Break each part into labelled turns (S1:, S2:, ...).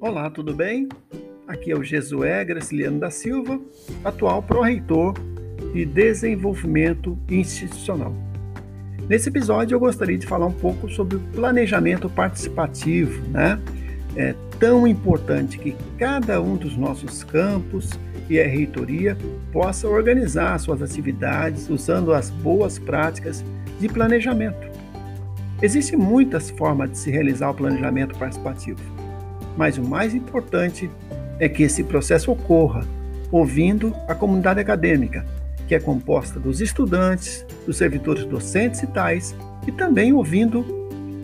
S1: Olá, tudo bem? Aqui é o Jesué Graciliano da Silva, atual pró-reitor de Desenvolvimento Institucional. Nesse episódio eu gostaria de falar um pouco sobre o planejamento participativo, né? É tão importante que cada um dos nossos campos e a reitoria possa organizar suas atividades usando as boas práticas de planejamento. Existem muitas formas de se realizar o planejamento participativo mas o mais importante é que esse processo ocorra ouvindo a comunidade acadêmica, que é composta dos estudantes, dos servidores docentes e tais, e também ouvindo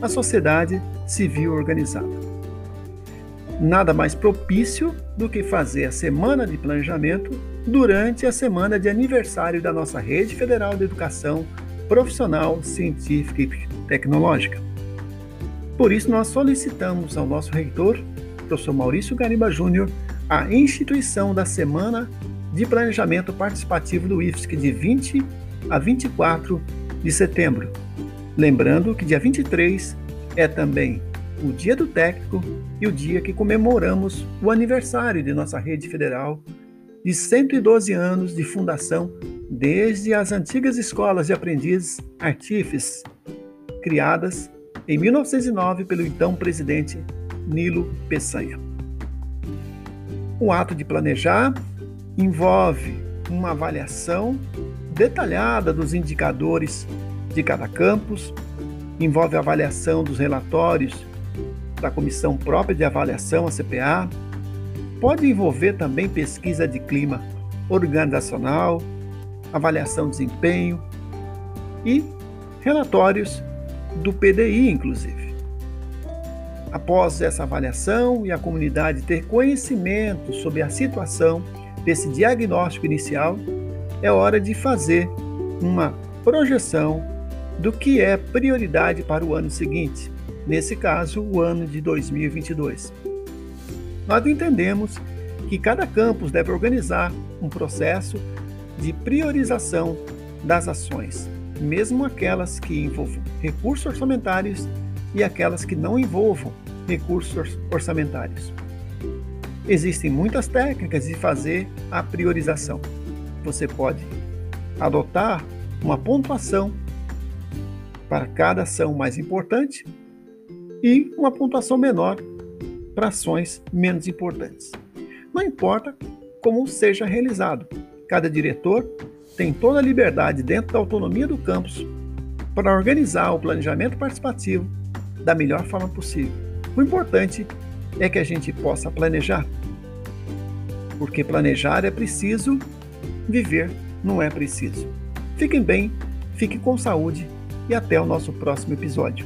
S1: a sociedade civil organizada. Nada mais propício do que fazer a semana de planejamento durante a semana de aniversário da nossa Rede Federal de Educação Profissional, Científica e Tecnológica. Por isso, nós solicitamos ao nosso reitor professor Maurício Gariba Júnior, a instituição da Semana de Planejamento Participativo do IFSC de 20 a 24 de setembro. Lembrando que dia 23 é também o Dia do Técnico e o dia que comemoramos o aniversário de nossa rede federal de 112 anos de fundação desde as antigas escolas de aprendizes artífices, criadas em 1909 pelo então presidente Nilo Peçanha. O ato de planejar envolve uma avaliação detalhada dos indicadores de cada campus, envolve a avaliação dos relatórios da Comissão Própria de Avaliação, a CPA, pode envolver também pesquisa de clima organizacional, avaliação de desempenho e relatórios do PDI, inclusive. Após essa avaliação e a comunidade ter conhecimento sobre a situação desse diagnóstico inicial, é hora de fazer uma projeção do que é prioridade para o ano seguinte, nesse caso, o ano de 2022. Nós entendemos que cada campus deve organizar um processo de priorização das ações, mesmo aquelas que envolvam recursos orçamentários e aquelas que não envolvam recursos orçamentários. Existem muitas técnicas de fazer a priorização. Você pode adotar uma pontuação para cada ação mais importante e uma pontuação menor para ações menos importantes. Não importa como seja realizado, cada diretor tem toda a liberdade dentro da autonomia do campus para organizar o planejamento participativo da melhor forma possível. O importante é que a gente possa planejar, porque planejar é preciso, viver não é preciso. Fiquem bem, fiquem com saúde e até o nosso próximo episódio.